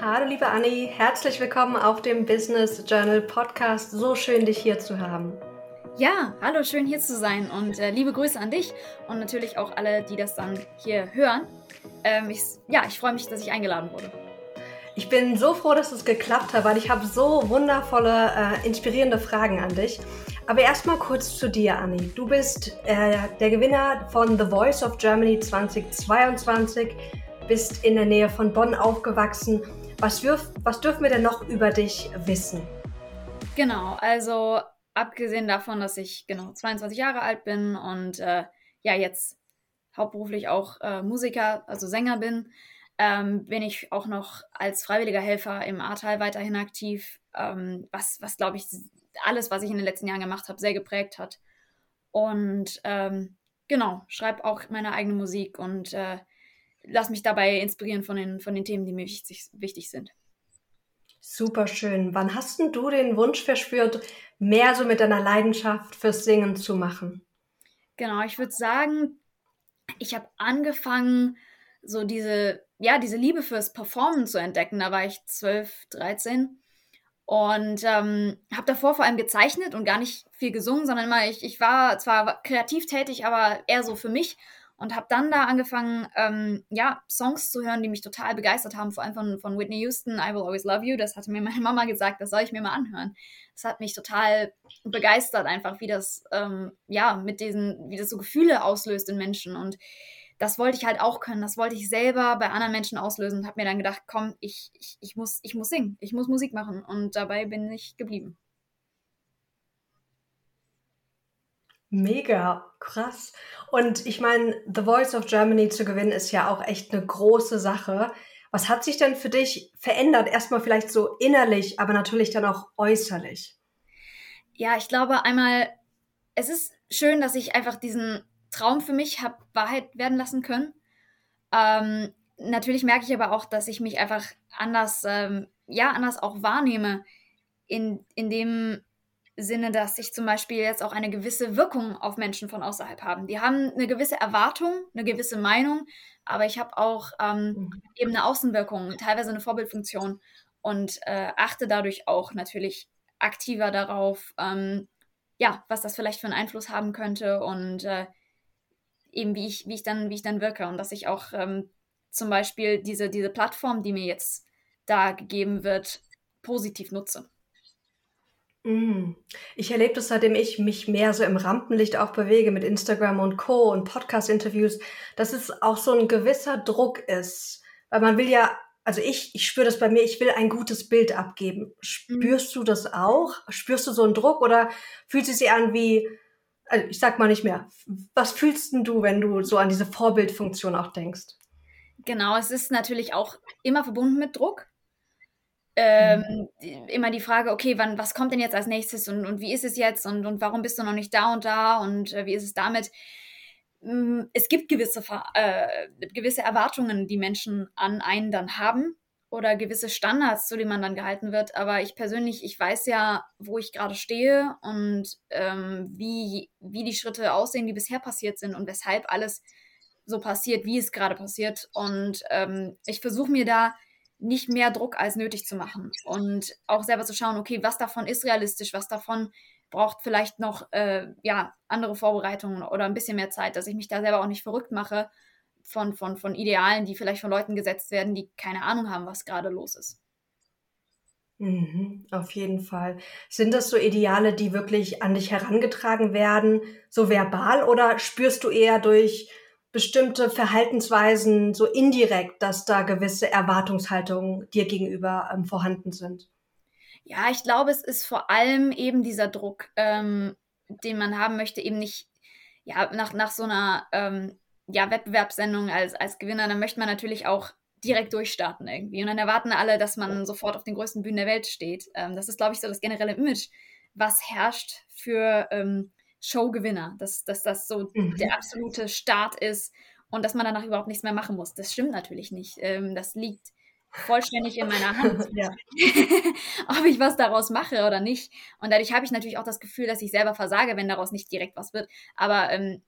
Hallo liebe Anni, herzlich willkommen auf dem Business Journal Podcast. So schön, dich hier zu haben. Ja, hallo, schön hier zu sein und äh, liebe Grüße an dich und natürlich auch alle, die das dann hier hören. Ähm, ich, ja, ich freue mich, dass ich eingeladen wurde. Ich bin so froh, dass es geklappt hat, weil ich habe so wundervolle, äh, inspirierende Fragen an dich. Aber erstmal kurz zu dir, Anni. Du bist äh, der Gewinner von The Voice of Germany 2022, bist in der Nähe von Bonn aufgewachsen. Was, dürf, was dürfen wir denn noch über dich wissen? Genau, also abgesehen davon, dass ich genau 22 Jahre alt bin und äh, ja jetzt hauptberuflich auch äh, Musiker, also Sänger bin, ähm, bin ich auch noch als freiwilliger Helfer im Ahrtal weiterhin aktiv, ähm, was, was glaube ich, alles, was ich in den letzten Jahren gemacht habe, sehr geprägt hat. Und ähm, genau, schreibe auch meine eigene Musik und äh, lass mich dabei inspirieren von den, von den Themen, die mir wichtig, wichtig sind. Super schön. Wann hast denn du den Wunsch verspürt, mehr so mit deiner Leidenschaft fürs Singen zu machen? Genau, ich würde sagen, ich habe angefangen, so diese, ja, diese Liebe fürs Performen zu entdecken. Da war ich 12, 13 und ähm, habe davor vor allem gezeichnet und gar nicht viel gesungen, sondern immer, ich, ich war zwar kreativ tätig, aber eher so für mich und habe dann da angefangen, ähm, ja, Songs zu hören, die mich total begeistert haben, vor allem von, von Whitney Houston, I Will Always Love You. Das hatte mir meine Mama gesagt, das soll ich mir mal anhören. Das hat mich total begeistert, einfach wie das, ähm, ja, mit diesen, wie das so Gefühle auslöst in Menschen und das wollte ich halt auch können. Das wollte ich selber bei anderen Menschen auslösen und habe mir dann gedacht, komm, ich, ich, ich, muss, ich muss singen, ich muss Musik machen. Und dabei bin ich geblieben. Mega krass. Und ich meine, The Voice of Germany zu gewinnen ist ja auch echt eine große Sache. Was hat sich denn für dich verändert? Erstmal vielleicht so innerlich, aber natürlich dann auch äußerlich. Ja, ich glaube einmal, es ist schön, dass ich einfach diesen Traum für mich habe Wahrheit werden lassen können. Ähm, natürlich merke ich aber auch, dass ich mich einfach anders, ähm, ja, anders auch wahrnehme. In, in dem Sinne, dass ich zum Beispiel jetzt auch eine gewisse Wirkung auf Menschen von außerhalb habe. Die haben eine gewisse Erwartung, eine gewisse Meinung, aber ich habe auch ähm, mhm. eben eine Außenwirkung, teilweise eine Vorbildfunktion und äh, achte dadurch auch natürlich aktiver darauf, ähm, ja, was das vielleicht für einen Einfluss haben könnte und äh, eben wie ich, wie ich dann, wie ich dann wirke und dass ich auch ähm, zum Beispiel diese, diese Plattform, die mir jetzt da gegeben wird, positiv nutze. Mm. Ich erlebe das, seitdem ich mich mehr so im Rampenlicht auch bewege mit Instagram und Co. und Podcast-Interviews, dass es auch so ein gewisser Druck ist. Weil man will ja, also ich, ich spüre das bei mir, ich will ein gutes Bild abgeben. Spürst mhm. du das auch? Spürst du so einen Druck oder fühlt es sich an wie, also ich sag mal nicht mehr. Was fühlst denn du, wenn du so an diese Vorbildfunktion auch denkst? Genau, es ist natürlich auch immer verbunden mit Druck. Ähm, mhm. immer die Frage, okay, wann, was kommt denn jetzt als nächstes und, und wie ist es jetzt und, und warum bist du noch nicht da und da und äh, wie ist es damit? Mm, es gibt gewisse, äh, gewisse Erwartungen, die Menschen an einen dann haben oder gewisse Standards, zu denen man dann gehalten wird. Aber ich persönlich, ich weiß ja, wo ich gerade stehe und ähm, wie, wie die Schritte aussehen, die bisher passiert sind und weshalb alles so passiert, wie es gerade passiert. Und ähm, ich versuche mir da nicht mehr Druck als nötig zu machen und auch selber zu schauen, okay, was davon ist realistisch, was davon braucht vielleicht noch äh, ja, andere Vorbereitungen oder ein bisschen mehr Zeit, dass ich mich da selber auch nicht verrückt mache von, von, von Idealen, die vielleicht von Leuten gesetzt werden, die keine Ahnung haben, was gerade los ist. Mhm, auf jeden Fall. Sind das so Ideale, die wirklich an dich herangetragen werden, so verbal, oder spürst du eher durch bestimmte Verhaltensweisen so indirekt, dass da gewisse Erwartungshaltungen dir gegenüber ähm, vorhanden sind? Ja, ich glaube, es ist vor allem eben dieser Druck, ähm, den man haben möchte, eben nicht ja, nach, nach so einer ähm, ja, Wettbewerbssendung als, als Gewinner, dann möchte man natürlich auch direkt durchstarten irgendwie. Und dann erwarten alle, dass man sofort auf den größten Bühnen der Welt steht. Ähm, das ist, glaube ich, so das generelle Image, was herrscht für ähm, Showgewinner. Dass, dass das so mhm. der absolute Start ist und dass man danach überhaupt nichts mehr machen muss. Das stimmt natürlich nicht. Ähm, das liegt vollständig in meiner Hand, ja. ob ich was daraus mache oder nicht. Und dadurch habe ich natürlich auch das Gefühl, dass ich selber versage, wenn daraus nicht direkt was wird. Aber ähm,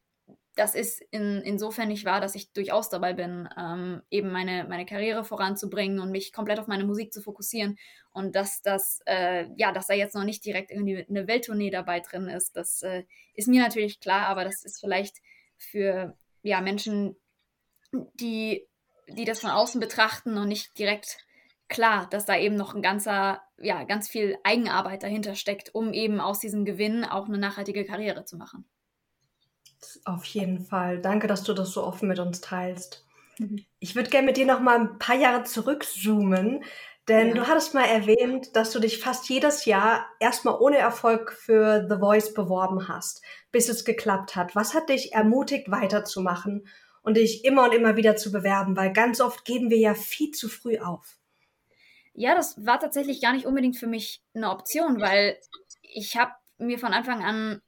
das ist in, insofern nicht wahr, dass ich durchaus dabei bin, ähm, eben meine, meine Karriere voranzubringen und mich komplett auf meine Musik zu fokussieren. Und dass das, äh, ja, dass da jetzt noch nicht direkt irgendwie eine Welttournee dabei drin ist, das äh, ist mir natürlich klar, aber das ist vielleicht für ja, Menschen, die, die das von außen betrachten und nicht direkt klar, dass da eben noch ein ganzer, ja, ganz viel Eigenarbeit dahinter steckt, um eben aus diesem Gewinn auch eine nachhaltige Karriere zu machen. Auf jeden Fall. Danke, dass du das so offen mit uns teilst. Mhm. Ich würde gerne mit dir noch mal ein paar Jahre zurückzoomen, denn ja. du hattest mal erwähnt, dass du dich fast jedes Jahr erstmal ohne Erfolg für The Voice beworben hast, bis es geklappt hat. Was hat dich ermutigt, weiterzumachen und dich immer und immer wieder zu bewerben? Weil ganz oft geben wir ja viel zu früh auf. Ja, das war tatsächlich gar nicht unbedingt für mich eine Option, weil ich habe mir von Anfang an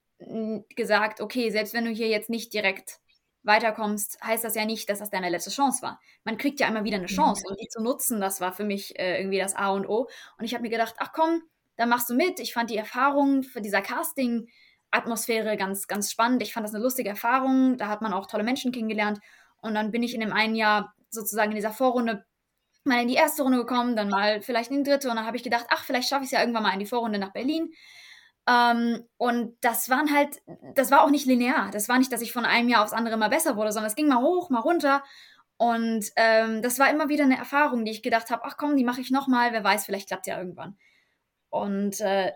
gesagt, okay, selbst wenn du hier jetzt nicht direkt weiterkommst, heißt das ja nicht, dass das deine letzte Chance war. Man kriegt ja immer wieder eine mhm. Chance und die zu nutzen, das war für mich äh, irgendwie das A und O. Und ich habe mir gedacht, ach komm, da machst du mit. Ich fand die Erfahrung für dieser Casting-Atmosphäre ganz, ganz spannend. Ich fand das eine lustige Erfahrung. Da hat man auch tolle Menschen kennengelernt. Und dann bin ich in dem einen Jahr sozusagen in dieser Vorrunde mal in die erste Runde gekommen, dann mal vielleicht in die dritte. Und dann habe ich gedacht, ach, vielleicht schaffe ich es ja irgendwann mal in die Vorrunde nach Berlin. Ähm, und das waren halt, das war auch nicht linear. Das war nicht, dass ich von einem Jahr aufs andere mal besser wurde, sondern es ging mal hoch, mal runter. Und ähm, das war immer wieder eine Erfahrung, die ich gedacht habe, ach komm, die mache ich nochmal, wer weiß, vielleicht klappt ja irgendwann. Und äh,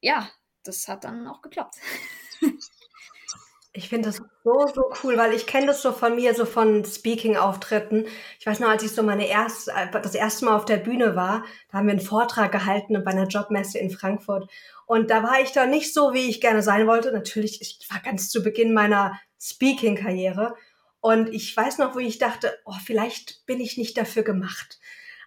ja, das hat dann auch geklappt. Ich finde das so, so cool, weil ich kenne das so von mir, so von Speaking-Auftritten. Ich weiß noch, als ich so meine erste, das erste Mal auf der Bühne war, da haben wir einen Vortrag gehalten bei einer Jobmesse in Frankfurt. Und da war ich da nicht so, wie ich gerne sein wollte. Natürlich, ich war ganz zu Beginn meiner Speaking-Karriere. Und ich weiß noch, wo ich dachte, oh, vielleicht bin ich nicht dafür gemacht.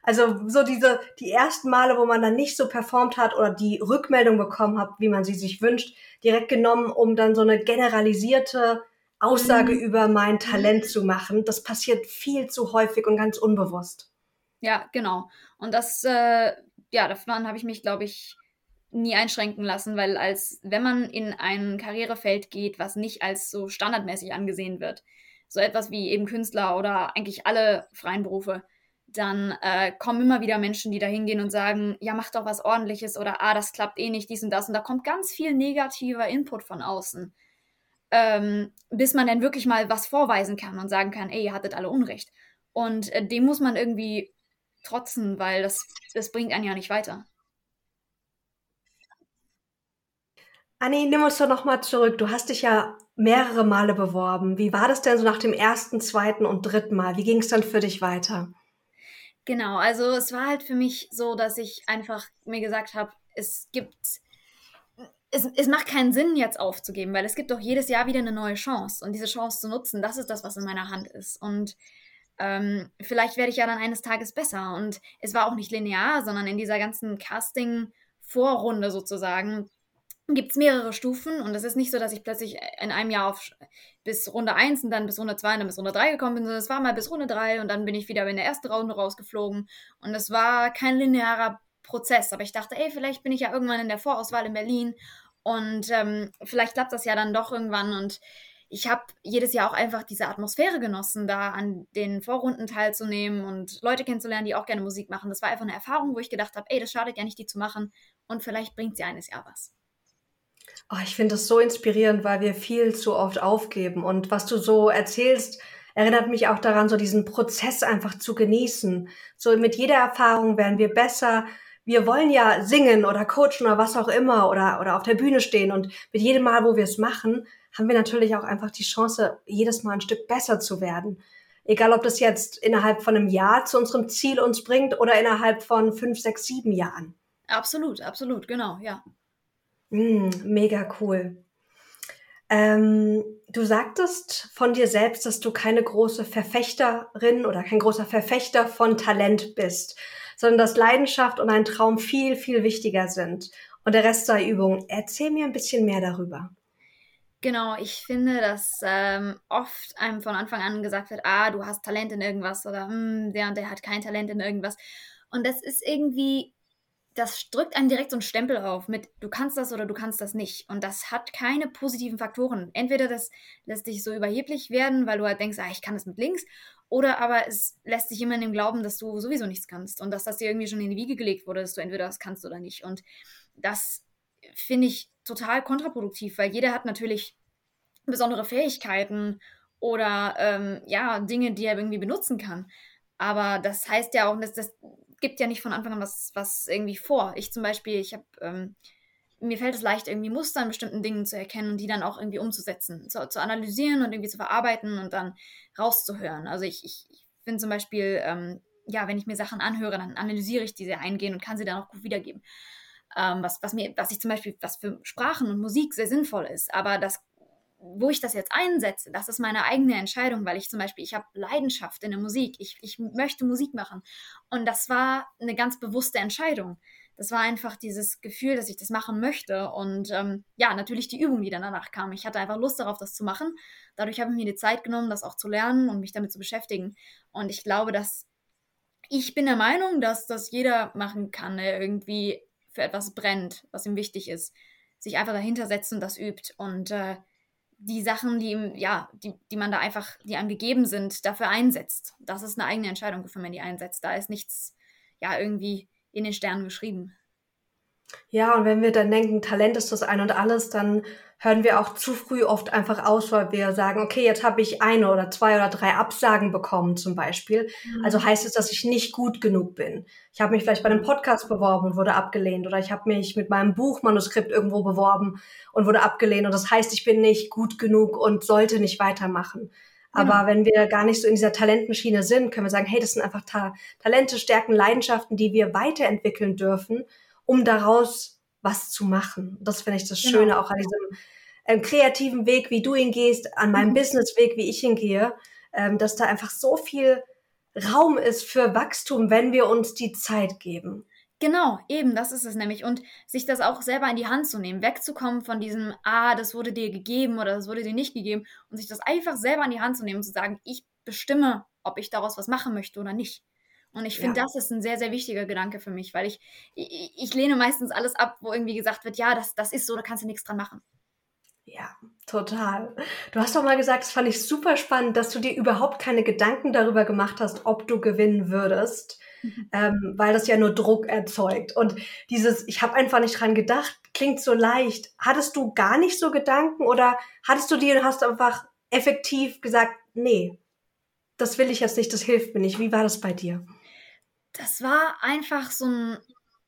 Also so diese, die ersten Male, wo man dann nicht so performt hat oder die Rückmeldung bekommen hat, wie man sie sich wünscht, direkt genommen, um dann so eine generalisierte Aussage mhm. über mein Talent zu machen. Das passiert viel zu häufig und ganz unbewusst. Ja, genau. Und das, äh, ja, davon habe ich mich, glaube ich, nie einschränken lassen, weil als wenn man in ein Karrierefeld geht, was nicht als so standardmäßig angesehen wird, so etwas wie eben Künstler oder eigentlich alle freien Berufe, dann äh, kommen immer wieder Menschen, die da hingehen und sagen, ja, mach doch was ordentliches oder ah, das klappt eh nicht, dies und das. Und da kommt ganz viel negativer Input von außen. Ähm, bis man dann wirklich mal was vorweisen kann und sagen kann, ey, ihr hattet alle Unrecht. Und äh, dem muss man irgendwie trotzen, weil das, das bringt einen ja nicht weiter. Anni, nimm uns doch nochmal zurück. Du hast dich ja mehrere Male beworben. Wie war das denn so nach dem ersten, zweiten und dritten Mal? Wie ging es dann für dich weiter? Genau, also es war halt für mich so, dass ich einfach mir gesagt habe, es gibt, es, es macht keinen Sinn, jetzt aufzugeben, weil es gibt doch jedes Jahr wieder eine neue Chance. Und diese Chance zu nutzen, das ist das, was in meiner Hand ist. Und ähm, vielleicht werde ich ja dann eines Tages besser. Und es war auch nicht linear, sondern in dieser ganzen Casting-Vorrunde sozusagen gibt es mehrere Stufen und es ist nicht so, dass ich plötzlich in einem Jahr auf bis Runde 1 und dann bis Runde 2 und dann bis Runde 3 gekommen bin, sondern es war mal bis Runde 3 und dann bin ich wieder in der ersten Runde rausgeflogen und es war kein linearer Prozess, aber ich dachte, ey, vielleicht bin ich ja irgendwann in der Vorauswahl in Berlin und ähm, vielleicht klappt das ja dann doch irgendwann und ich habe jedes Jahr auch einfach diese Atmosphäre genossen, da an den Vorrunden teilzunehmen und Leute kennenzulernen, die auch gerne Musik machen. Das war einfach eine Erfahrung, wo ich gedacht habe, ey, das schadet ja nicht, die zu machen und vielleicht bringt sie eines Jahr was. Oh, ich finde das so inspirierend, weil wir viel zu oft aufgeben. Und was du so erzählst, erinnert mich auch daran, so diesen Prozess einfach zu genießen. So mit jeder Erfahrung werden wir besser. Wir wollen ja singen oder coachen oder was auch immer oder, oder auf der Bühne stehen. Und mit jedem Mal, wo wir es machen, haben wir natürlich auch einfach die Chance, jedes Mal ein Stück besser zu werden. Egal, ob das jetzt innerhalb von einem Jahr zu unserem Ziel uns bringt oder innerhalb von fünf, sechs, sieben Jahren. Absolut, absolut, genau, ja. Mm, mega cool. Ähm, du sagtest von dir selbst, dass du keine große Verfechterin oder kein großer Verfechter von Talent bist, sondern dass Leidenschaft und ein Traum viel, viel wichtiger sind. Und der Rest sei Übung. Erzähl mir ein bisschen mehr darüber. Genau, ich finde, dass ähm, oft einem von Anfang an gesagt wird, ah, du hast Talent in irgendwas oder hm, der und der hat kein Talent in irgendwas. Und das ist irgendwie das drückt einem direkt so einen Stempel auf mit, du kannst das oder du kannst das nicht. Und das hat keine positiven Faktoren. Entweder das lässt dich so überheblich werden, weil du halt denkst, ah, ich kann das mit links, oder aber es lässt dich immer in dem Glauben, dass du sowieso nichts kannst und dass das dir irgendwie schon in die Wiege gelegt wurde, dass du entweder das kannst oder nicht. Und das finde ich total kontraproduktiv, weil jeder hat natürlich besondere Fähigkeiten oder ähm, ja, Dinge, die er irgendwie benutzen kann. Aber das heißt ja auch, dass das gibt ja nicht von Anfang an was, was irgendwie vor. Ich zum Beispiel, ich habe, ähm, mir fällt es leicht, irgendwie Muster in bestimmten Dingen zu erkennen und die dann auch irgendwie umzusetzen, zu, zu analysieren und irgendwie zu verarbeiten und dann rauszuhören. Also ich, ich, ich finde zum Beispiel, ähm, ja, wenn ich mir Sachen anhöre, dann analysiere ich diese eingehen und kann sie dann auch gut wiedergeben. Ähm, was, was mir, was ich zum Beispiel, was für Sprachen und Musik sehr sinnvoll ist. Aber das wo ich das jetzt einsetze, das ist meine eigene Entscheidung, weil ich zum Beispiel, ich habe Leidenschaft in der Musik, ich, ich möchte Musik machen. Und das war eine ganz bewusste Entscheidung. Das war einfach dieses Gefühl, dass ich das machen möchte. Und ähm, ja, natürlich die Übung, die dann danach kam. Ich hatte einfach Lust darauf, das zu machen. Dadurch habe ich mir die Zeit genommen, das auch zu lernen und mich damit zu beschäftigen. Und ich glaube, dass ich bin der Meinung, dass das jeder machen kann, der irgendwie für etwas brennt, was ihm wichtig ist. Sich einfach dahinter setzen und das übt. Und äh, die Sachen, die ja, die, die man da einfach, die einem gegeben sind, dafür einsetzt. Das ist eine eigene Entscheidung, wofür man die einsetzt. Da ist nichts, ja, irgendwie in den Sternen geschrieben. Ja, und wenn wir dann denken, Talent ist das ein und alles, dann hören wir auch zu früh oft einfach aus, weil wir sagen, okay, jetzt habe ich eine oder zwei oder drei Absagen bekommen zum Beispiel. Mhm. Also heißt es, dass ich nicht gut genug bin. Ich habe mich vielleicht bei einem Podcast beworben und wurde abgelehnt oder ich habe mich mit meinem Buchmanuskript irgendwo beworben und wurde abgelehnt und das heißt, ich bin nicht gut genug und sollte nicht weitermachen. Aber genau. wenn wir gar nicht so in dieser Talentmaschine sind, können wir sagen, hey, das sind einfach Ta Talente, Stärken, Leidenschaften, die wir weiterentwickeln dürfen um daraus was zu machen. Das finde ich das genau. Schöne auch an diesem ähm, kreativen Weg, wie du ihn gehst, an meinem mhm. Businessweg, wie ich ihn gehe, ähm, dass da einfach so viel Raum ist für Wachstum, wenn wir uns die Zeit geben. Genau, eben, das ist es nämlich. Und sich das auch selber in die Hand zu nehmen, wegzukommen von diesem, ah, das wurde dir gegeben oder das wurde dir nicht gegeben und sich das einfach selber in die Hand zu nehmen und zu sagen, ich bestimme, ob ich daraus was machen möchte oder nicht. Und ich finde, ja. das ist ein sehr, sehr wichtiger Gedanke für mich, weil ich, ich, ich, lehne meistens alles ab, wo irgendwie gesagt wird, ja, das, das ist so, da kannst du nichts dran machen. Ja, total. Du hast doch mal gesagt, das fand ich super spannend, dass du dir überhaupt keine Gedanken darüber gemacht hast, ob du gewinnen würdest, mhm. ähm, weil das ja nur Druck erzeugt. Und dieses, ich habe einfach nicht dran gedacht, klingt so leicht. Hattest du gar nicht so Gedanken oder hattest du die und hast einfach effektiv gesagt, nee, das will ich jetzt nicht, das hilft mir nicht. Wie war das bei dir? das war einfach so ein,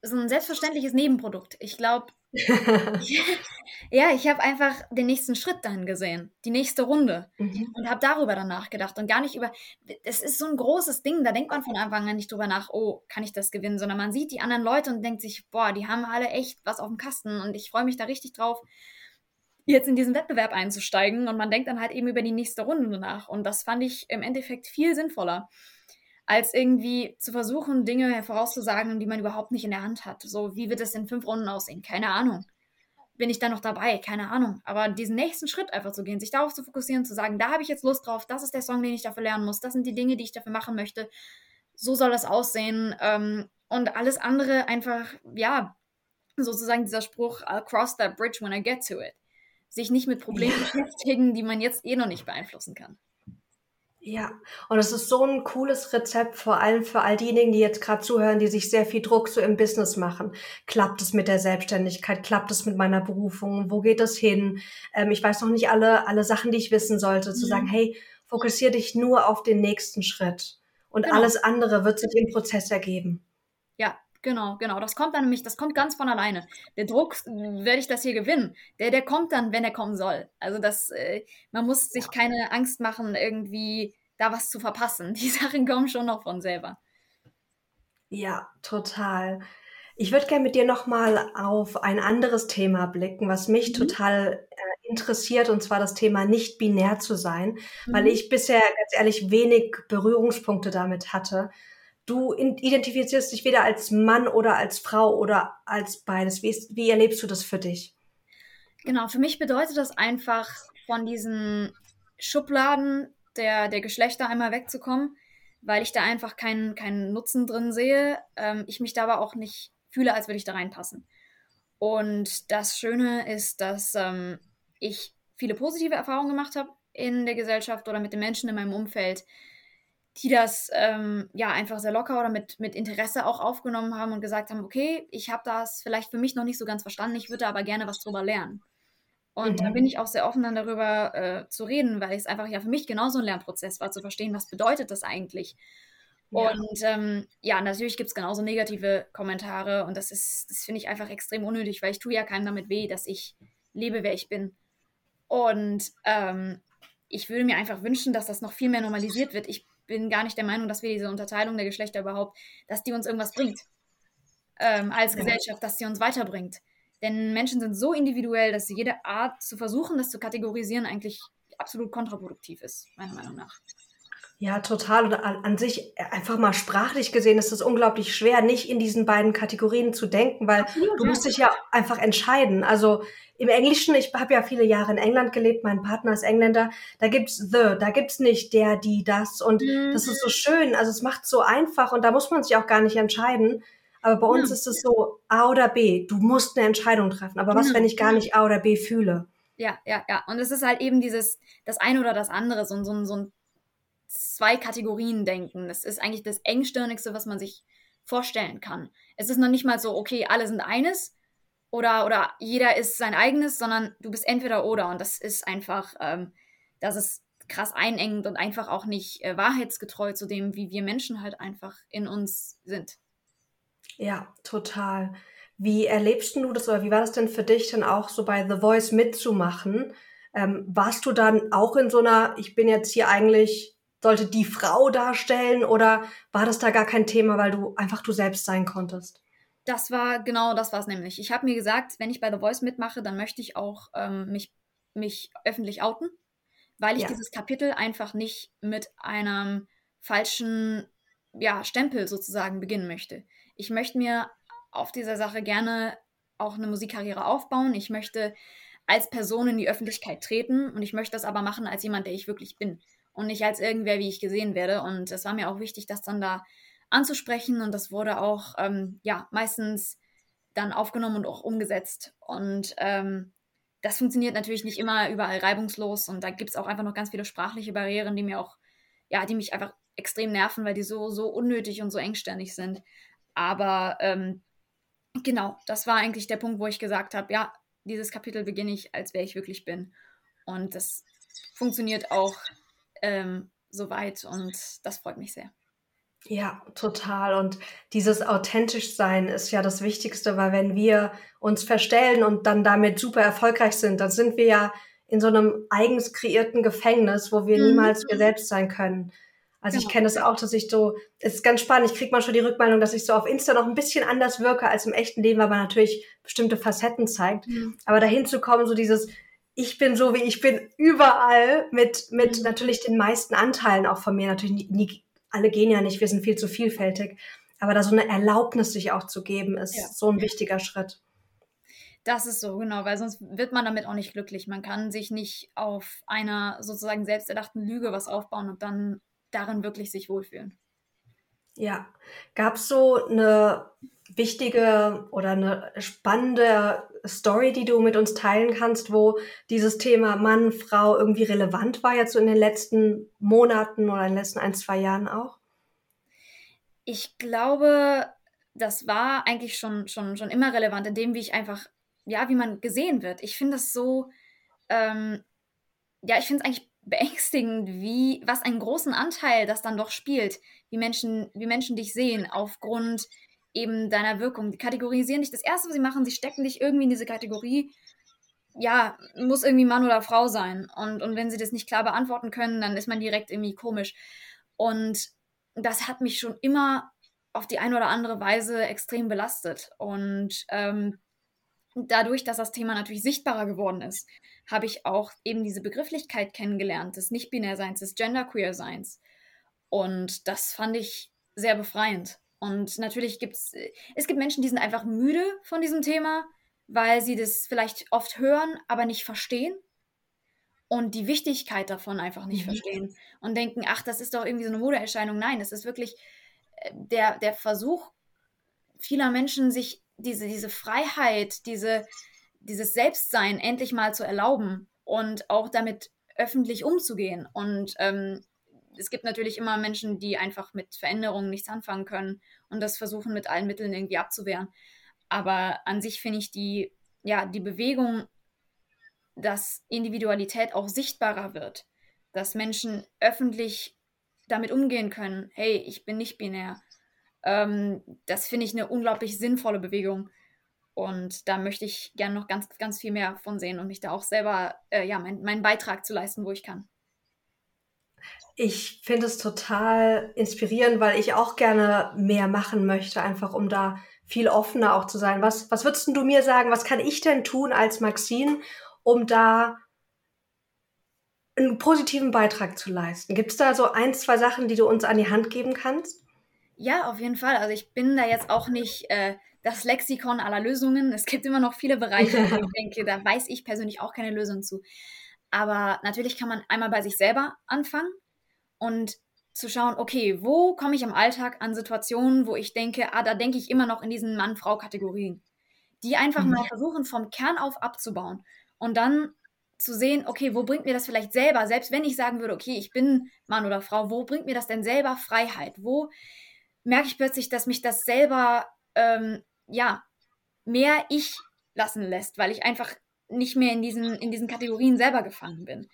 so ein selbstverständliches Nebenprodukt. Ich glaube, ja, ich habe einfach den nächsten Schritt dahin gesehen, die nächste Runde. Mhm. und habe darüber dann nachgedacht und gar nicht über, es ist so ein großes Ding, da denkt man von Anfang an nicht drüber nach, oh, kann ich das gewinnen, sondern man sieht die anderen Leute und denkt sich, boah, die haben alle echt was auf dem Kasten und ich freue mich da richtig drauf, jetzt in diesen Wettbewerb einzusteigen. Und man denkt dann halt eben über die nächste Runde nach. Und das fand ich im Endeffekt viel sinnvoller als irgendwie zu versuchen, Dinge vorauszusagen, die man überhaupt nicht in der Hand hat. So, wie wird es in fünf Runden aussehen? Keine Ahnung. Bin ich da noch dabei? Keine Ahnung. Aber diesen nächsten Schritt einfach zu gehen, sich darauf zu fokussieren, zu sagen, da habe ich jetzt Lust drauf, das ist der Song, den ich dafür lernen muss, das sind die Dinge, die ich dafür machen möchte. So soll das aussehen. Ähm, und alles andere einfach, ja, sozusagen dieser Spruch, I'll cross that bridge when I get to it. Sich nicht mit Problemen ja. beschäftigen, die man jetzt eh noch nicht beeinflussen kann. Ja, und es ist so ein cooles Rezept, vor allem für all diejenigen, die jetzt gerade zuhören, die sich sehr viel Druck so im Business machen. Klappt es mit der Selbstständigkeit? Klappt es mit meiner Berufung? Wo geht es hin? Ähm, ich weiß noch nicht alle, alle Sachen, die ich wissen sollte, zu mhm. sagen, hey, fokussier dich nur auf den nächsten Schritt. Und genau. alles andere wird sich im Prozess ergeben. Ja, Genau, genau. Das kommt dann nämlich, das kommt ganz von alleine. Der Druck, werde ich das hier gewinnen, der, der kommt dann, wenn er kommen soll. Also das, äh, man muss sich keine Angst machen, irgendwie da was zu verpassen. Die Sachen kommen schon noch von selber. Ja, total. Ich würde gerne mit dir nochmal auf ein anderes Thema blicken, was mich mhm. total äh, interessiert, und zwar das Thema nicht binär zu sein, mhm. weil ich bisher ganz ehrlich wenig Berührungspunkte damit hatte du identifizierst dich weder als Mann oder als Frau oder als beides. Wie, ist, wie erlebst du das für dich? Genau, für mich bedeutet das einfach, von diesen Schubladen der, der Geschlechter einmal wegzukommen, weil ich da einfach keinen, keinen Nutzen drin sehe. Ähm, ich mich da aber auch nicht fühle, als würde ich da reinpassen. Und das Schöne ist, dass ähm, ich viele positive Erfahrungen gemacht habe in der Gesellschaft oder mit den Menschen in meinem Umfeld, die das ähm, ja einfach sehr locker oder mit, mit Interesse auch aufgenommen haben und gesagt haben, okay, ich habe das vielleicht für mich noch nicht so ganz verstanden, ich würde aber gerne was drüber lernen. Und mhm. da bin ich auch sehr offen dann darüber äh, zu reden, weil es einfach ja für mich genauso ein Lernprozess war, zu verstehen, was bedeutet das eigentlich. Ja. Und ähm, ja, natürlich gibt es genauso negative Kommentare und das ist, das finde ich einfach extrem unnötig, weil ich tue ja keinem damit weh, dass ich lebe, wer ich bin. Und ähm, ich würde mir einfach wünschen, dass das noch viel mehr normalisiert wird. Ich bin gar nicht der Meinung, dass wir diese Unterteilung der Geschlechter überhaupt, dass die uns irgendwas bringt ähm, als. Gesellschaft, dass sie uns weiterbringt. Denn Menschen sind so individuell, dass jede Art zu versuchen, das zu kategorisieren, eigentlich absolut kontraproduktiv ist, meiner Meinung nach. Ja, total. Und an, sich einfach mal sprachlich gesehen ist es unglaublich schwer, nicht in diesen beiden Kategorien zu denken, weil Absolut, du musst dich ja einfach entscheiden. Also im Englischen, ich habe ja viele Jahre in England gelebt, mein Partner ist Engländer, da gibt's the, da gibt's nicht der, die, das und mhm. das ist so schön. Also es macht so einfach und da muss man sich auch gar nicht entscheiden. Aber bei uns ja. ist es so A oder B. Du musst eine Entscheidung treffen. Aber was, wenn ich gar nicht A oder B fühle? Ja, ja, ja. Und es ist halt eben dieses, das eine oder das andere, so, so, so ein zwei Kategorien denken. Das ist eigentlich das engstirnigste, was man sich vorstellen kann. Es ist noch nicht mal so, okay, alle sind eines oder, oder jeder ist sein eigenes, sondern du bist entweder oder. Und das ist einfach, ähm, das ist krass einengend und einfach auch nicht äh, wahrheitsgetreu zu dem, wie wir Menschen halt einfach in uns sind. Ja, total. Wie erlebst du das oder wie war das denn für dich dann auch so bei The Voice mitzumachen? Ähm, warst du dann auch in so einer, ich bin jetzt hier eigentlich sollte die Frau darstellen oder war das da gar kein Thema, weil du einfach du selbst sein konntest? Das war genau das war es nämlich. Ich habe mir gesagt, wenn ich bei The Voice mitmache, dann möchte ich auch ähm, mich, mich öffentlich outen, weil ich ja. dieses Kapitel einfach nicht mit einem falschen ja, Stempel sozusagen beginnen möchte. Ich möchte mir auf dieser Sache gerne auch eine Musikkarriere aufbauen. Ich möchte als Person in die Öffentlichkeit treten und ich möchte das aber machen als jemand, der ich wirklich bin und nicht als irgendwer, wie ich gesehen werde. Und es war mir auch wichtig, das dann da anzusprechen und das wurde auch ähm, ja meistens dann aufgenommen und auch umgesetzt. Und ähm, das funktioniert natürlich nicht immer überall reibungslos und da gibt es auch einfach noch ganz viele sprachliche Barrieren, die mir auch, ja, die mich einfach extrem nerven, weil die so, so unnötig und so engstirnig sind. Aber ähm, genau, das war eigentlich der Punkt, wo ich gesagt habe, ja, dieses Kapitel beginne ich, als wer ich wirklich bin. Und das funktioniert auch ähm, soweit und das freut mich sehr. Ja, total. Und dieses authentisch sein ist ja das Wichtigste, weil wenn wir uns verstellen und dann damit super erfolgreich sind, dann sind wir ja in so einem eigens kreierten Gefängnis, wo wir mhm. niemals wir selbst sein können. Also genau. ich kenne es das auch, dass ich so, es ist ganz spannend, ich kriege mal schon die Rückmeldung, dass ich so auf Insta noch ein bisschen anders wirke als im echten Leben, weil man natürlich bestimmte Facetten zeigt. Mhm. Aber dahin zu kommen, so dieses, ich bin so, wie ich bin, überall mit, mit mhm. natürlich den meisten Anteilen auch von mir. Natürlich, nie, nie, alle gehen ja nicht, wir sind viel zu vielfältig. Aber da so eine Erlaubnis sich auch zu geben, ist ja. so ein wichtiger Schritt. Das ist so, genau, weil sonst wird man damit auch nicht glücklich. Man kann sich nicht auf einer sozusagen selbsterdachten Lüge was aufbauen und dann darin wirklich sich wohlfühlen. Ja. Gab es so eine wichtige oder eine spannende Story, die du mit uns teilen kannst, wo dieses Thema Mann, Frau irgendwie relevant war, jetzt so in den letzten Monaten oder in den letzten ein, zwei Jahren auch? Ich glaube, das war eigentlich schon, schon, schon immer relevant, in dem, wie ich einfach, ja, wie man gesehen wird. Ich finde das so, ähm, ja, ich finde es eigentlich beängstigend, wie, was einen großen Anteil das dann doch spielt, wie Menschen, wie Menschen dich sehen, aufgrund eben deiner Wirkung. Die kategorisieren dich. Das Erste, was sie machen, sie stecken dich irgendwie in diese Kategorie. Ja, muss irgendwie Mann oder Frau sein. Und, und wenn sie das nicht klar beantworten können, dann ist man direkt irgendwie komisch. Und das hat mich schon immer auf die eine oder andere Weise extrem belastet. Und ähm, dadurch, dass das Thema natürlich sichtbarer geworden ist, habe ich auch eben diese Begrifflichkeit kennengelernt des Nicht-Binär-Seins, des Genderqueer-Seins. Und das fand ich sehr befreiend. Und natürlich gibt es, es gibt Menschen, die sind einfach müde von diesem Thema, weil sie das vielleicht oft hören, aber nicht verstehen und die Wichtigkeit davon einfach nicht mhm. verstehen und denken, ach, das ist doch irgendwie so eine Modeerscheinung. Nein, es ist wirklich äh, der, der Versuch vieler Menschen, sich diese, diese Freiheit, diese, dieses Selbstsein endlich mal zu erlauben und auch damit öffentlich umzugehen. Und ähm, es gibt natürlich immer Menschen, die einfach mit Veränderungen nichts anfangen können und das versuchen mit allen Mitteln irgendwie abzuwehren. Aber an sich finde ich die, ja, die Bewegung, dass Individualität auch sichtbarer wird, dass Menschen öffentlich damit umgehen können, hey, ich bin nicht binär. Ähm, das finde ich eine unglaublich sinnvolle Bewegung. Und da möchte ich gerne noch ganz, ganz viel mehr von sehen und mich da auch selber, äh, ja, mein, meinen Beitrag zu leisten, wo ich kann. Ich finde es total inspirierend, weil ich auch gerne mehr machen möchte, einfach um da viel offener auch zu sein. Was, was würdest du mir sagen, was kann ich denn tun als Maxine, um da einen positiven Beitrag zu leisten? Gibt es da so ein, zwei Sachen, die du uns an die Hand geben kannst? Ja, auf jeden Fall. Also ich bin da jetzt auch nicht äh, das Lexikon aller Lösungen. Es gibt immer noch viele Bereiche, wo ich denke, da weiß ich persönlich auch keine Lösung zu. Aber natürlich kann man einmal bei sich selber anfangen und zu schauen, okay, wo komme ich im Alltag an Situationen, wo ich denke, ah, da denke ich immer noch in diesen Mann-Frau-Kategorien. Die einfach mhm. mal versuchen, vom Kern auf abzubauen. Und dann zu sehen, okay, wo bringt mir das vielleicht selber, selbst wenn ich sagen würde, okay, ich bin Mann oder Frau, wo bringt mir das denn selber Freiheit? Wo merke ich plötzlich, dass mich das selber, ähm, ja, mehr ich lassen lässt, weil ich einfach nicht mehr in diesen, in diesen Kategorien selber gefangen bin.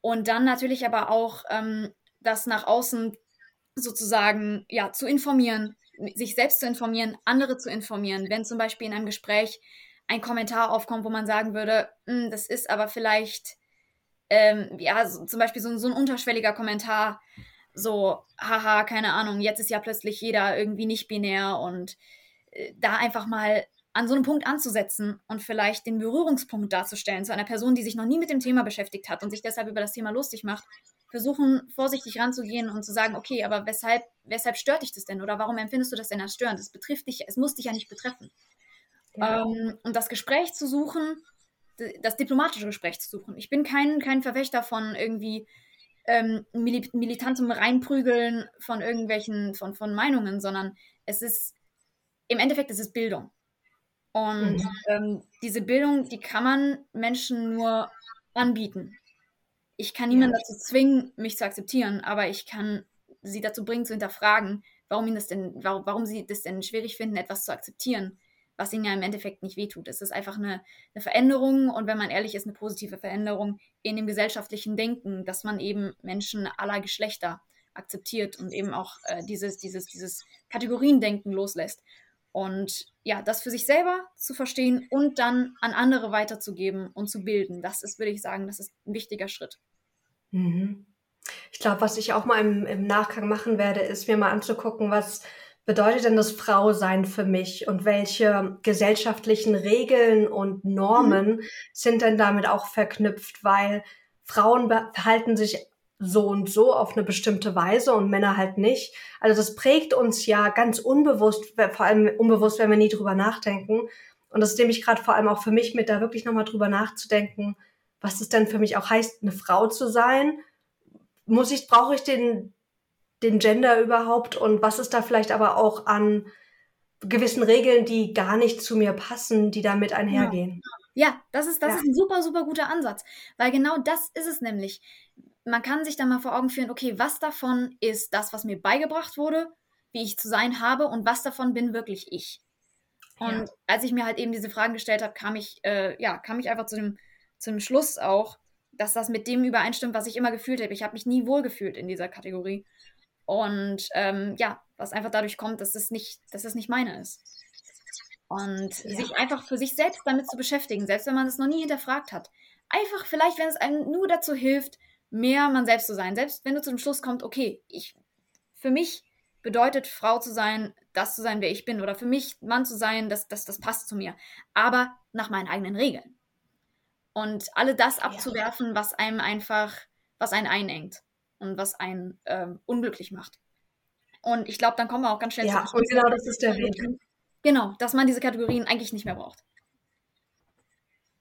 Und dann natürlich aber auch ähm, das nach außen sozusagen ja zu informieren, sich selbst zu informieren, andere zu informieren. Wenn zum Beispiel in einem Gespräch ein Kommentar aufkommt, wo man sagen würde, hm, das ist aber vielleicht ähm, ja so, zum Beispiel so, so ein unterschwelliger Kommentar, so haha, keine Ahnung, jetzt ist ja plötzlich jeder irgendwie nicht binär und äh, da einfach mal an so einem Punkt anzusetzen und vielleicht den Berührungspunkt darzustellen zu einer Person, die sich noch nie mit dem Thema beschäftigt hat und sich deshalb über das Thema lustig macht, versuchen vorsichtig ranzugehen und zu sagen, okay, aber weshalb, weshalb stört dich das denn oder warum empfindest du das denn als störend? Es betrifft dich, es muss dich ja nicht betreffen. Ja. Ähm, und das Gespräch zu suchen, das diplomatische Gespräch zu suchen. Ich bin kein, kein Verfechter von irgendwie ähm, militantem Reinprügeln von irgendwelchen, von, von Meinungen, sondern es ist, im Endeffekt ist es Bildung. Und mhm. ähm, diese Bildung, die kann man Menschen nur anbieten. Ich kann niemanden ja. dazu zwingen, mich zu akzeptieren, aber ich kann sie dazu bringen, zu hinterfragen, warum ihnen das denn, warum, warum sie das denn schwierig finden, etwas zu akzeptieren, was ihnen ja im Endeffekt nicht wehtut. Es ist einfach eine, eine Veränderung und wenn man ehrlich ist, eine positive Veränderung in dem gesellschaftlichen Denken, dass man eben Menschen aller Geschlechter akzeptiert und eben auch äh, dieses, dieses, dieses Kategoriendenken loslässt. Und ja, das für sich selber zu verstehen und dann an andere weiterzugeben und zu bilden, das ist, würde ich sagen, das ist ein wichtiger Schritt. Mhm. Ich glaube, was ich auch mal im, im Nachgang machen werde, ist mir mal anzugucken, was bedeutet denn das Frausein für mich und welche gesellschaftlichen Regeln und Normen mhm. sind denn damit auch verknüpft, weil Frauen verhalten sich so und so auf eine bestimmte Weise und Männer halt nicht. Also das prägt uns ja ganz unbewusst, vor allem unbewusst, wenn wir nie drüber nachdenken. Und das nehme ich gerade vor allem auch für mich mit, da wirklich nochmal drüber nachzudenken, was es denn für mich auch heißt, eine Frau zu sein. Muss ich, brauche ich den, den Gender überhaupt und was ist da vielleicht aber auch an gewissen Regeln, die gar nicht zu mir passen, die damit einhergehen. Ja, ja das, ist, das ja. ist ein super, super guter Ansatz, weil genau das ist es nämlich man kann sich dann mal vor Augen führen, okay, was davon ist das, was mir beigebracht wurde, wie ich zu sein habe und was davon bin wirklich ich. Und ja. als ich mir halt eben diese Fragen gestellt habe, kam ich, äh, ja, kam ich einfach zu dem, zu dem Schluss auch, dass das mit dem übereinstimmt, was ich immer gefühlt habe. Ich habe mich nie wohlgefühlt in dieser Kategorie. Und ähm, ja, was einfach dadurch kommt, dass es nicht, dass es nicht meine ist. Und ja. sich einfach für sich selbst damit zu beschäftigen, selbst wenn man es noch nie hinterfragt hat. Einfach vielleicht, wenn es einem nur dazu hilft, mehr man selbst zu sein. Selbst wenn du zu dem Schluss kommst, okay, ich, für mich bedeutet Frau zu sein, das zu sein, wer ich bin. Oder für mich Mann zu sein, das, das, das passt zu mir. Aber nach meinen eigenen Regeln. Und alle das abzuwerfen, was einem einfach, was einen einengt und was einen ähm, unglücklich macht. Und ich glaube, dann kommen wir auch ganz schnell ja, zu. Ja, genau, das ist der Weg. Genau, dass man diese Kategorien eigentlich nicht mehr braucht.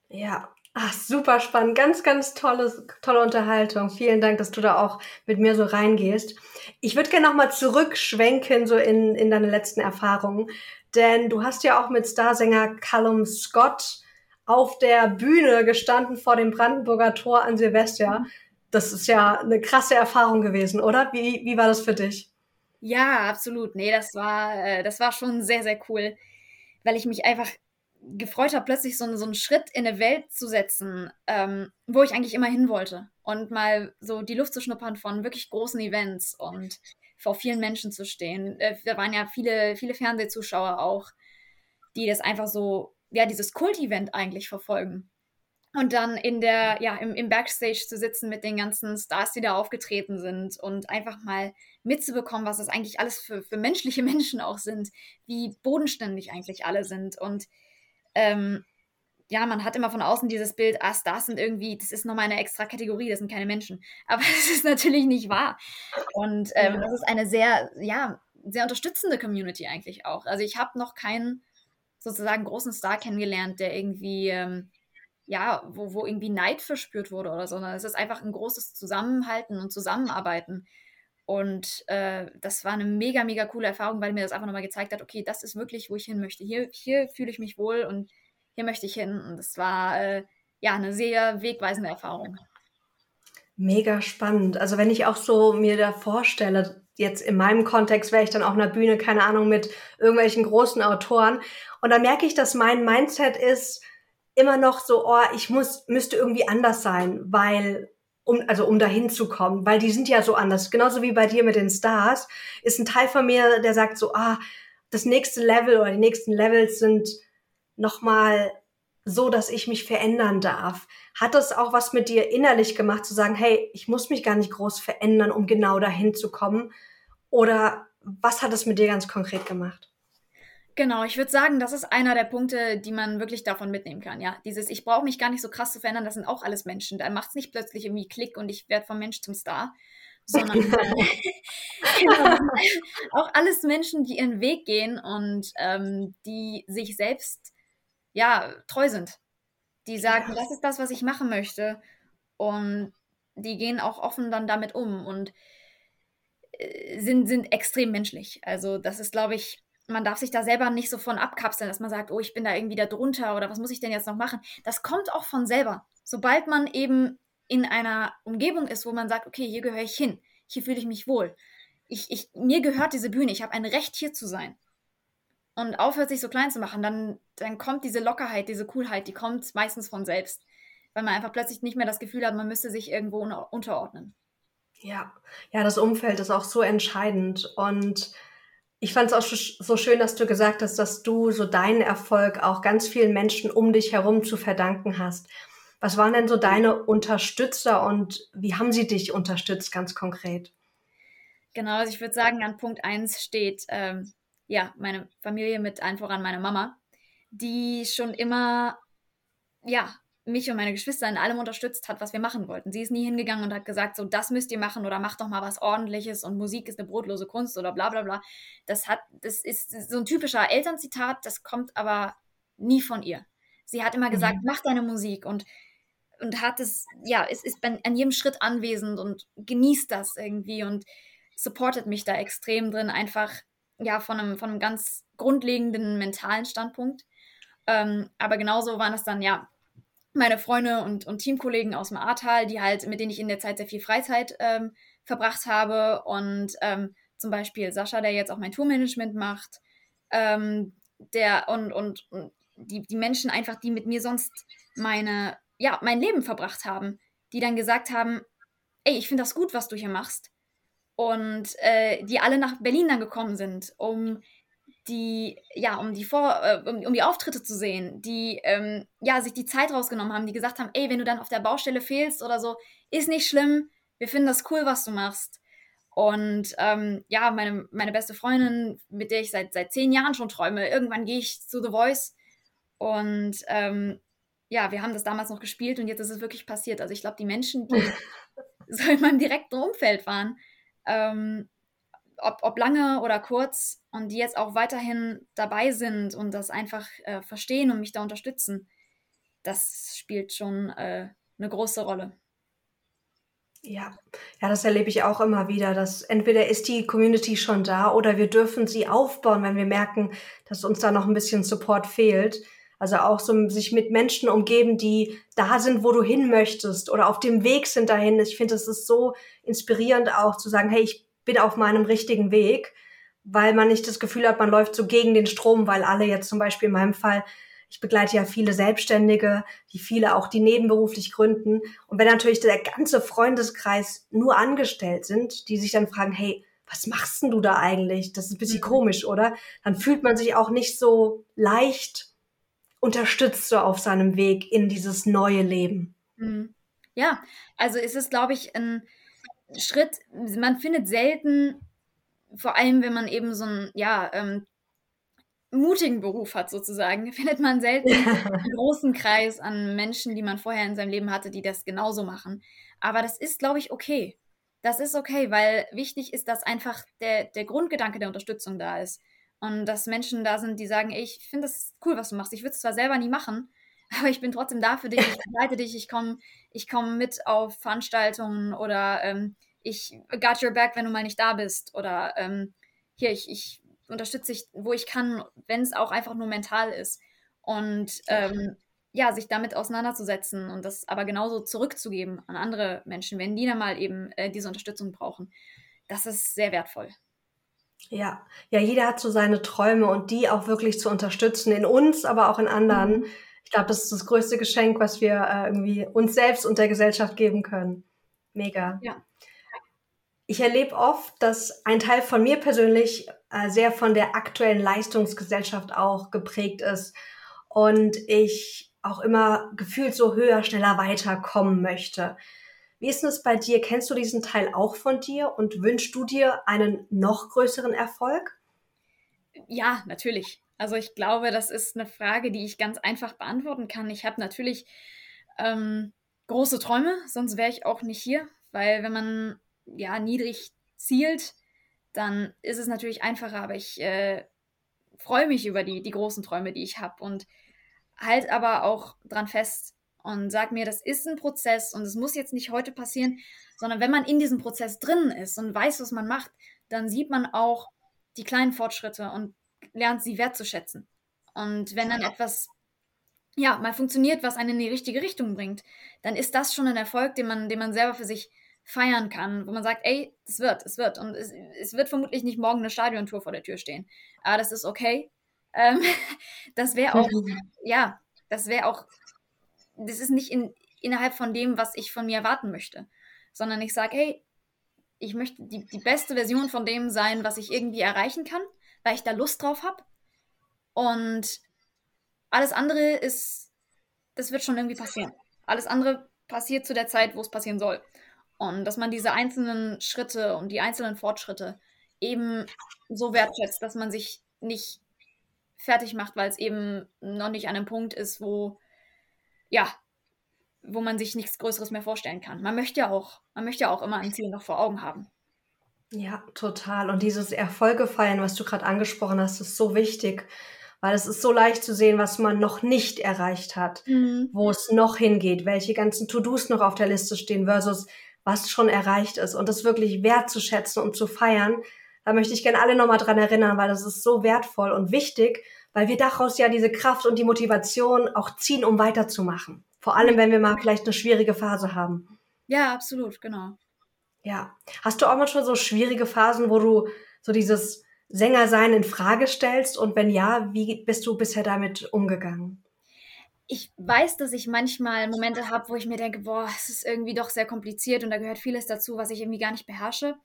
Ja, Ach, super spannend. Ganz, ganz tolles, tolle Unterhaltung. Vielen Dank, dass du da auch mit mir so reingehst. Ich würde gerne nochmal zurückschwenken, so in, in deine letzten Erfahrungen. Denn du hast ja auch mit Starsänger Callum Scott auf der Bühne gestanden vor dem Brandenburger Tor an Silvester. Das ist ja eine krasse Erfahrung gewesen, oder? Wie, wie war das für dich? Ja, absolut. Nee, das war, äh, das war schon sehr, sehr cool, weil ich mich einfach gefreut habe, plötzlich so, so einen Schritt in eine Welt zu setzen, ähm, wo ich eigentlich immer hin wollte. Und mal so die Luft zu schnuppern von wirklich großen Events und vor vielen Menschen zu stehen. Äh, da waren ja viele, viele Fernsehzuschauer auch, die das einfach so, ja, dieses Kult-Event eigentlich verfolgen. Und dann in der, ja, im, im Backstage zu sitzen mit den ganzen Stars, die da aufgetreten sind und einfach mal mitzubekommen, was das eigentlich alles für, für menschliche Menschen auch sind, wie bodenständig eigentlich alle sind und ähm, ja, man hat immer von außen dieses Bild, ah, Stars sind irgendwie, das ist nochmal eine extra Kategorie, das sind keine Menschen. Aber das ist natürlich nicht wahr. Und ähm, ja. das ist eine sehr, ja, sehr unterstützende Community eigentlich auch. Also ich habe noch keinen sozusagen großen Star kennengelernt, der irgendwie, ähm, ja, wo, wo irgendwie Neid verspürt wurde oder so, sondern es ist einfach ein großes Zusammenhalten und Zusammenarbeiten. Und äh, das war eine mega, mega coole Erfahrung, weil mir das einfach nochmal gezeigt hat, okay, das ist wirklich, wo ich hin möchte. Hier, hier fühle ich mich wohl und hier möchte ich hin. Und das war äh, ja eine sehr wegweisende Erfahrung. Mega spannend. Also wenn ich auch so mir da vorstelle, jetzt in meinem Kontext wäre ich dann auf einer Bühne, keine Ahnung, mit irgendwelchen großen Autoren. Und dann merke ich, dass mein Mindset ist immer noch so, oh, ich muss, müsste irgendwie anders sein, weil um, also um dahin zu kommen, weil die sind ja so anders. Genauso wie bei dir mit den Stars, ist ein Teil von mir, der sagt so, ah, das nächste Level oder die nächsten Levels sind nochmal so, dass ich mich verändern darf. Hat das auch was mit dir innerlich gemacht, zu sagen, hey, ich muss mich gar nicht groß verändern, um genau dahin zu kommen? Oder was hat es mit dir ganz konkret gemacht? Genau, ich würde sagen, das ist einer der Punkte, die man wirklich davon mitnehmen kann. Ja, dieses, ich brauche mich gar nicht so krass zu verändern, das sind auch alles Menschen. Da macht es nicht plötzlich irgendwie Klick und ich werde vom Mensch zum Star, sondern genau, auch alles Menschen, die ihren Weg gehen und ähm, die sich selbst ja treu sind. Die sagen, das ist das, was ich machen möchte und die gehen auch offen dann damit um und äh, sind, sind extrem menschlich. Also das ist, glaube ich, man darf sich da selber nicht so von abkapseln, dass man sagt, oh, ich bin da irgendwie da drunter oder was muss ich denn jetzt noch machen? Das kommt auch von selber. Sobald man eben in einer Umgebung ist, wo man sagt, okay, hier gehöre ich hin, hier fühle ich mich wohl. Ich, ich, mir gehört diese Bühne, ich habe ein Recht hier zu sein. Und aufhört sich so klein zu machen, dann, dann kommt diese Lockerheit, diese Coolheit, die kommt meistens von selbst. Weil man einfach plötzlich nicht mehr das Gefühl hat, man müsste sich irgendwo unterordnen. Ja, ja, das Umfeld ist auch so entscheidend. Und ich fand es auch so schön, dass du gesagt hast, dass du so deinen Erfolg auch ganz vielen Menschen um dich herum zu verdanken hast. Was waren denn so deine Unterstützer und wie haben sie dich unterstützt, ganz konkret? Genau, also ich würde sagen, an Punkt 1 steht ähm, ja meine Familie mit allen voran meine Mama, die schon immer ja mich und meine Geschwister in allem unterstützt hat, was wir machen wollten. Sie ist nie hingegangen und hat gesagt, so das müsst ihr machen oder macht doch mal was ordentliches und Musik ist eine brotlose Kunst oder bla bla bla. Das hat, das ist so ein typischer Elternzitat, das kommt aber nie von ihr. Sie hat immer gesagt, mhm. mach deine Musik und und hat es, ja, es ist an jedem Schritt anwesend und genießt das irgendwie und supportet mich da extrem drin, einfach ja von einem, von einem ganz grundlegenden mentalen Standpunkt. Ähm, aber genauso waren es dann ja meine Freunde und, und Teamkollegen aus dem Ahrtal, die halt, mit denen ich in der Zeit sehr viel Freizeit ähm, verbracht habe. Und ähm, zum Beispiel Sascha, der jetzt auch mein Tourmanagement macht, ähm, der und, und, und die, die Menschen einfach, die mit mir sonst meine, ja, mein Leben verbracht haben, die dann gesagt haben, ey, ich finde das gut, was du hier machst. Und äh, die alle nach Berlin dann gekommen sind, um die, ja, um die Vor, äh, um, um, die Auftritte zu sehen, die, ähm, ja, sich die Zeit rausgenommen haben, die gesagt haben, ey, wenn du dann auf der Baustelle fehlst oder so, ist nicht schlimm, wir finden das cool, was du machst. Und ähm, ja, meine, meine beste Freundin, mit der ich seit, seit zehn Jahren schon träume, irgendwann gehe ich zu The Voice. Und ähm, ja, wir haben das damals noch gespielt und jetzt ist es wirklich passiert. Also ich glaube, die Menschen, die so in meinem direkten Umfeld waren, ähm, ob, ob lange oder kurz, und die jetzt auch weiterhin dabei sind und das einfach äh, verstehen und mich da unterstützen, das spielt schon äh, eine große Rolle. Ja, ja, das erlebe ich auch immer wieder, dass entweder ist die Community schon da oder wir dürfen sie aufbauen, wenn wir merken, dass uns da noch ein bisschen Support fehlt. Also auch so sich mit Menschen umgeben, die da sind, wo du hin möchtest oder auf dem Weg sind dahin. Ich finde, es ist so inspirierend auch zu sagen, hey, ich bin auf meinem richtigen Weg, weil man nicht das Gefühl hat, man läuft so gegen den Strom, weil alle jetzt zum Beispiel in meinem Fall ich begleite ja viele Selbstständige, die viele auch, die nebenberuflich gründen. Und wenn natürlich der ganze Freundeskreis nur angestellt sind, die sich dann fragen, hey, was machst denn du da eigentlich? Das ist ein bisschen mhm. komisch, oder? Dann fühlt man sich auch nicht so leicht unterstützt so auf seinem Weg in dieses neue Leben. Mhm. Ja, also ist es, glaube ich, ein Schritt, man findet selten, vor allem wenn man eben so ein, ja, ähm, mutigen Beruf hat, sozusagen, findet man selten einen großen Kreis an Menschen, die man vorher in seinem Leben hatte, die das genauso machen. Aber das ist, glaube ich, okay. Das ist okay, weil wichtig ist, dass einfach der, der Grundgedanke der Unterstützung da ist. Und dass Menschen da sind, die sagen, ey, ich finde das cool, was du machst. Ich würde es zwar selber nie machen, aber ich bin trotzdem da für dich, ich begleite dich, ich komme ich komm mit auf Veranstaltungen oder ähm, ich got your back, wenn du mal nicht da bist. Oder ähm, hier, ich, ich unterstütze ich, wo ich kann, wenn es auch einfach nur mental ist. Und ähm, ja, sich damit auseinanderzusetzen und das aber genauso zurückzugeben an andere Menschen, wenn die dann mal eben äh, diese Unterstützung brauchen. Das ist sehr wertvoll. Ja, ja, jeder hat so seine Träume und die auch wirklich zu unterstützen, in uns, aber auch in anderen. Ich glaube, das ist das größte Geschenk, was wir äh, irgendwie uns selbst und der Gesellschaft geben können. Mega. Ja. Ich erlebe oft, dass ein Teil von mir persönlich äh, sehr von der aktuellen Leistungsgesellschaft auch geprägt ist und ich auch immer gefühlt so höher, schneller weiterkommen möchte. Wie ist es bei dir? Kennst du diesen Teil auch von dir und wünschst du dir einen noch größeren Erfolg? Ja, natürlich. Also ich glaube, das ist eine Frage, die ich ganz einfach beantworten kann. Ich habe natürlich ähm, große Träume, sonst wäre ich auch nicht hier, weil wenn man ja, niedrig zielt, dann ist es natürlich einfacher, aber ich äh, freue mich über die, die großen Träume, die ich habe und halt aber auch dran fest und sag mir, das ist ein Prozess und es muss jetzt nicht heute passieren, sondern wenn man in diesem Prozess drin ist und weiß, was man macht, dann sieht man auch die kleinen Fortschritte und lernt sie wertzuschätzen. Und wenn dann etwas ja, mal funktioniert, was einen in die richtige Richtung bringt, dann ist das schon ein Erfolg, den man, den man selber für sich feiern kann, wo man sagt, ey, es wird, es wird. Und es, es wird vermutlich nicht morgen eine Stadiontour vor der Tür stehen. Aber das ist okay. Ähm, das wäre auch, ja, das wäre auch, das ist nicht in, innerhalb von dem, was ich von mir erwarten möchte, sondern ich sage, hey, ich möchte die, die beste Version von dem sein, was ich irgendwie erreichen kann, weil ich da Lust drauf habe. Und alles andere ist, das wird schon irgendwie passieren. Alles andere passiert zu der Zeit, wo es passieren soll. Und dass man diese einzelnen Schritte und die einzelnen Fortschritte eben so wertschätzt, dass man sich nicht fertig macht, weil es eben noch nicht an einem Punkt ist, wo, ja, wo man sich nichts Größeres mehr vorstellen kann. Man möchte ja auch, man möchte ja auch immer ein Ziel noch vor Augen haben. Ja, total. Und dieses Erfolge feiern, was du gerade angesprochen hast, ist so wichtig, weil es ist so leicht zu sehen, was man noch nicht erreicht hat, mhm. wo es noch hingeht, welche ganzen To-Dos noch auf der Liste stehen versus was schon erreicht ist und das wirklich wertzuschätzen und zu feiern. Da möchte ich gerne alle nochmal dran erinnern, weil das ist so wertvoll und wichtig, weil wir daraus ja diese Kraft und die Motivation auch ziehen, um weiterzumachen. Vor allem, wenn wir mal vielleicht eine schwierige Phase haben. Ja, absolut, genau. Ja. Hast du auch mal schon so schwierige Phasen, wo du so dieses Sängersein in Frage stellst? Und wenn ja, wie bist du bisher damit umgegangen? ich weiß, dass ich manchmal Momente habe, wo ich mir denke, boah, es ist irgendwie doch sehr kompliziert und da gehört vieles dazu, was ich irgendwie gar nicht beherrsche.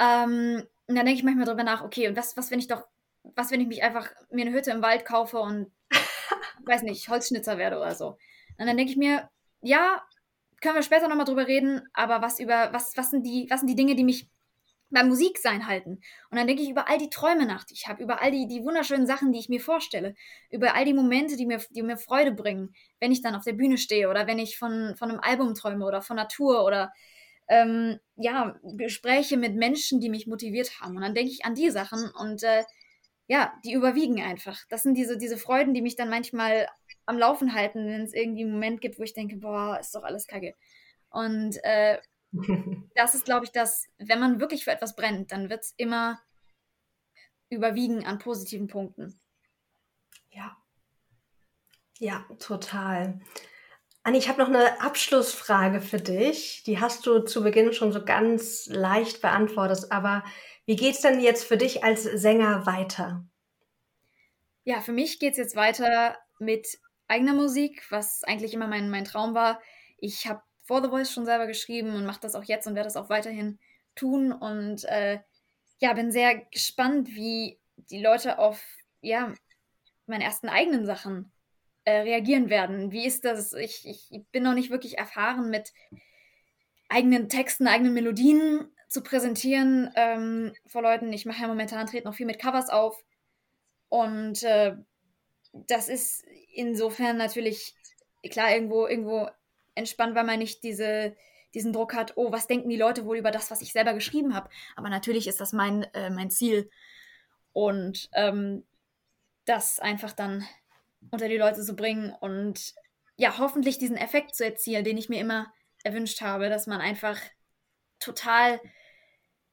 Ähm, und dann denke ich manchmal drüber nach, okay, und was, was, wenn ich doch, was, wenn ich mich einfach mir eine Hütte im Wald kaufe und, weiß nicht, Holzschnitzer werde oder so. Und dann denke ich mir, ja, können wir später nochmal drüber reden, aber was über, was, was sind die, was sind die Dinge, die mich beim Musiksein halten. Und dann denke ich über all die Träume nach, die ich habe, über all die, die wunderschönen Sachen, die ich mir vorstelle, über all die Momente, die mir, die mir Freude bringen, wenn ich dann auf der Bühne stehe oder wenn ich von, von einem Album träume oder von Natur oder ähm, ja, Gespräche mit Menschen, die mich motiviert haben. Und dann denke ich an die Sachen und äh, ja, die überwiegen einfach. Das sind diese, diese Freuden, die mich dann manchmal am Laufen halten, wenn es irgendwie einen Moment gibt, wo ich denke, boah, ist doch alles kacke. Und äh, das ist, glaube ich, das, wenn man wirklich für etwas brennt, dann wird es immer überwiegen an positiven Punkten. Ja. Ja, total. Anni, ich habe noch eine Abschlussfrage für dich. Die hast du zu Beginn schon so ganz leicht beantwortet. Aber wie geht es denn jetzt für dich als Sänger weiter? Ja, für mich geht es jetzt weiter mit eigener Musik, was eigentlich immer mein, mein Traum war. Ich habe For the Voice schon selber geschrieben und mache das auch jetzt und werde das auch weiterhin tun. Und äh, ja, bin sehr gespannt, wie die Leute auf ja, meine ersten eigenen Sachen äh, reagieren werden. Wie ist das? Ich, ich bin noch nicht wirklich erfahren mit eigenen Texten, eigenen Melodien zu präsentieren ähm, vor Leuten. Ich mache ja momentan, trete noch viel mit Covers auf. Und äh, das ist insofern natürlich, klar, irgendwo, irgendwo entspannt, weil man nicht diese, diesen Druck hat, oh, was denken die Leute wohl über das, was ich selber geschrieben habe. Aber natürlich ist das mein, äh, mein Ziel. Und ähm, das einfach dann unter die Leute zu bringen und ja, hoffentlich diesen Effekt zu erzielen, den ich mir immer erwünscht habe, dass man einfach total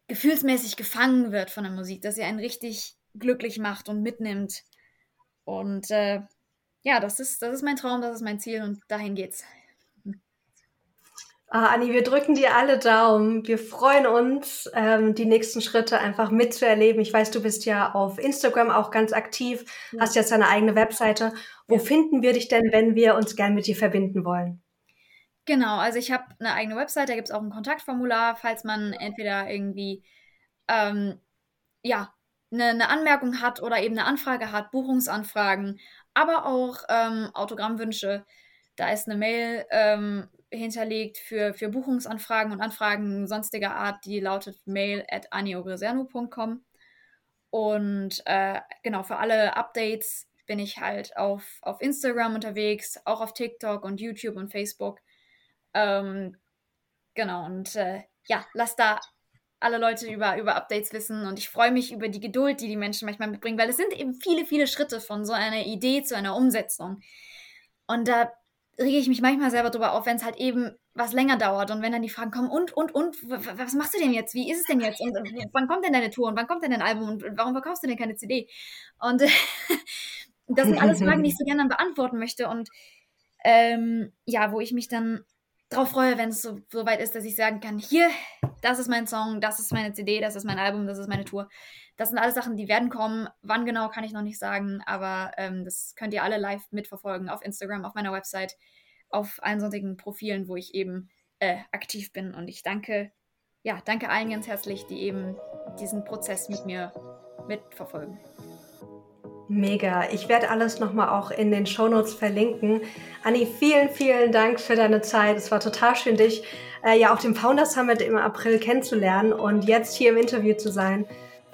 gefühlsmäßig gefangen wird von der Musik, dass sie einen richtig glücklich macht und mitnimmt. Und äh, ja, das ist, das ist mein Traum, das ist mein Ziel und dahin geht's. Ah, Anni, wir drücken dir alle Daumen. Wir freuen uns, ähm, die nächsten Schritte einfach mitzuerleben. Ich weiß, du bist ja auf Instagram auch ganz aktiv, ja. hast jetzt deine eigene Webseite. Wo ja. finden wir dich denn, wenn wir uns gern mit dir verbinden wollen? Genau, also ich habe eine eigene Website, da gibt es auch ein Kontaktformular, falls man entweder irgendwie ähm, ja, eine, eine, Anmerkung hat oder eben eine Anfrage hat, Buchungsanfragen, aber auch ähm, Autogrammwünsche. Da ist eine Mail ähm, hinterlegt für, für Buchungsanfragen und Anfragen sonstiger Art, die lautet mail at aniogreserno.com. Und äh, genau, für alle Updates bin ich halt auf, auf Instagram unterwegs, auch auf TikTok und YouTube und Facebook. Ähm, genau, und äh, ja, lass da alle Leute über, über Updates wissen und ich freue mich über die Geduld, die die Menschen manchmal mitbringen, weil es sind eben viele, viele Schritte von so einer Idee zu einer Umsetzung. Und da rege ich mich manchmal selber drüber auf, wenn es halt eben was länger dauert und wenn dann die Fragen kommen, und, und, und, was machst du denn jetzt? Wie ist es denn jetzt? Und, wann kommt denn deine Tour und wann kommt denn dein Album und warum verkaufst du denn keine CD? Und das sind alles Fragen, die ich so gerne dann beantworten möchte und ähm, ja, wo ich mich dann drauf freue, wenn es so, so weit ist, dass ich sagen kann, hier, das ist mein Song, das ist meine CD, das ist mein Album, das ist meine Tour. Das sind alles Sachen, die werden kommen. Wann genau, kann ich noch nicht sagen, aber ähm, das könnt ihr alle live mitverfolgen auf Instagram, auf meiner Website, auf allen sonstigen Profilen, wo ich eben äh, aktiv bin. Und ich danke, ja, danke allen ganz herzlich, die eben diesen Prozess mit mir mitverfolgen. Mega. Ich werde alles nochmal auch in den Shownotes verlinken. Anni, vielen, vielen Dank für deine Zeit. Es war total schön, dich äh, ja auf dem Founders Summit im April kennenzulernen und jetzt hier im Interview zu sein.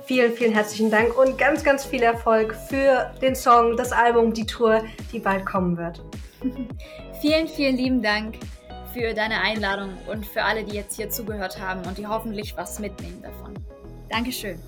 Vielen, vielen herzlichen Dank und ganz, ganz viel Erfolg für den Song, das Album, die Tour, die bald kommen wird. vielen, vielen lieben Dank für deine Einladung und für alle, die jetzt hier zugehört haben und die hoffentlich was mitnehmen davon. Dankeschön.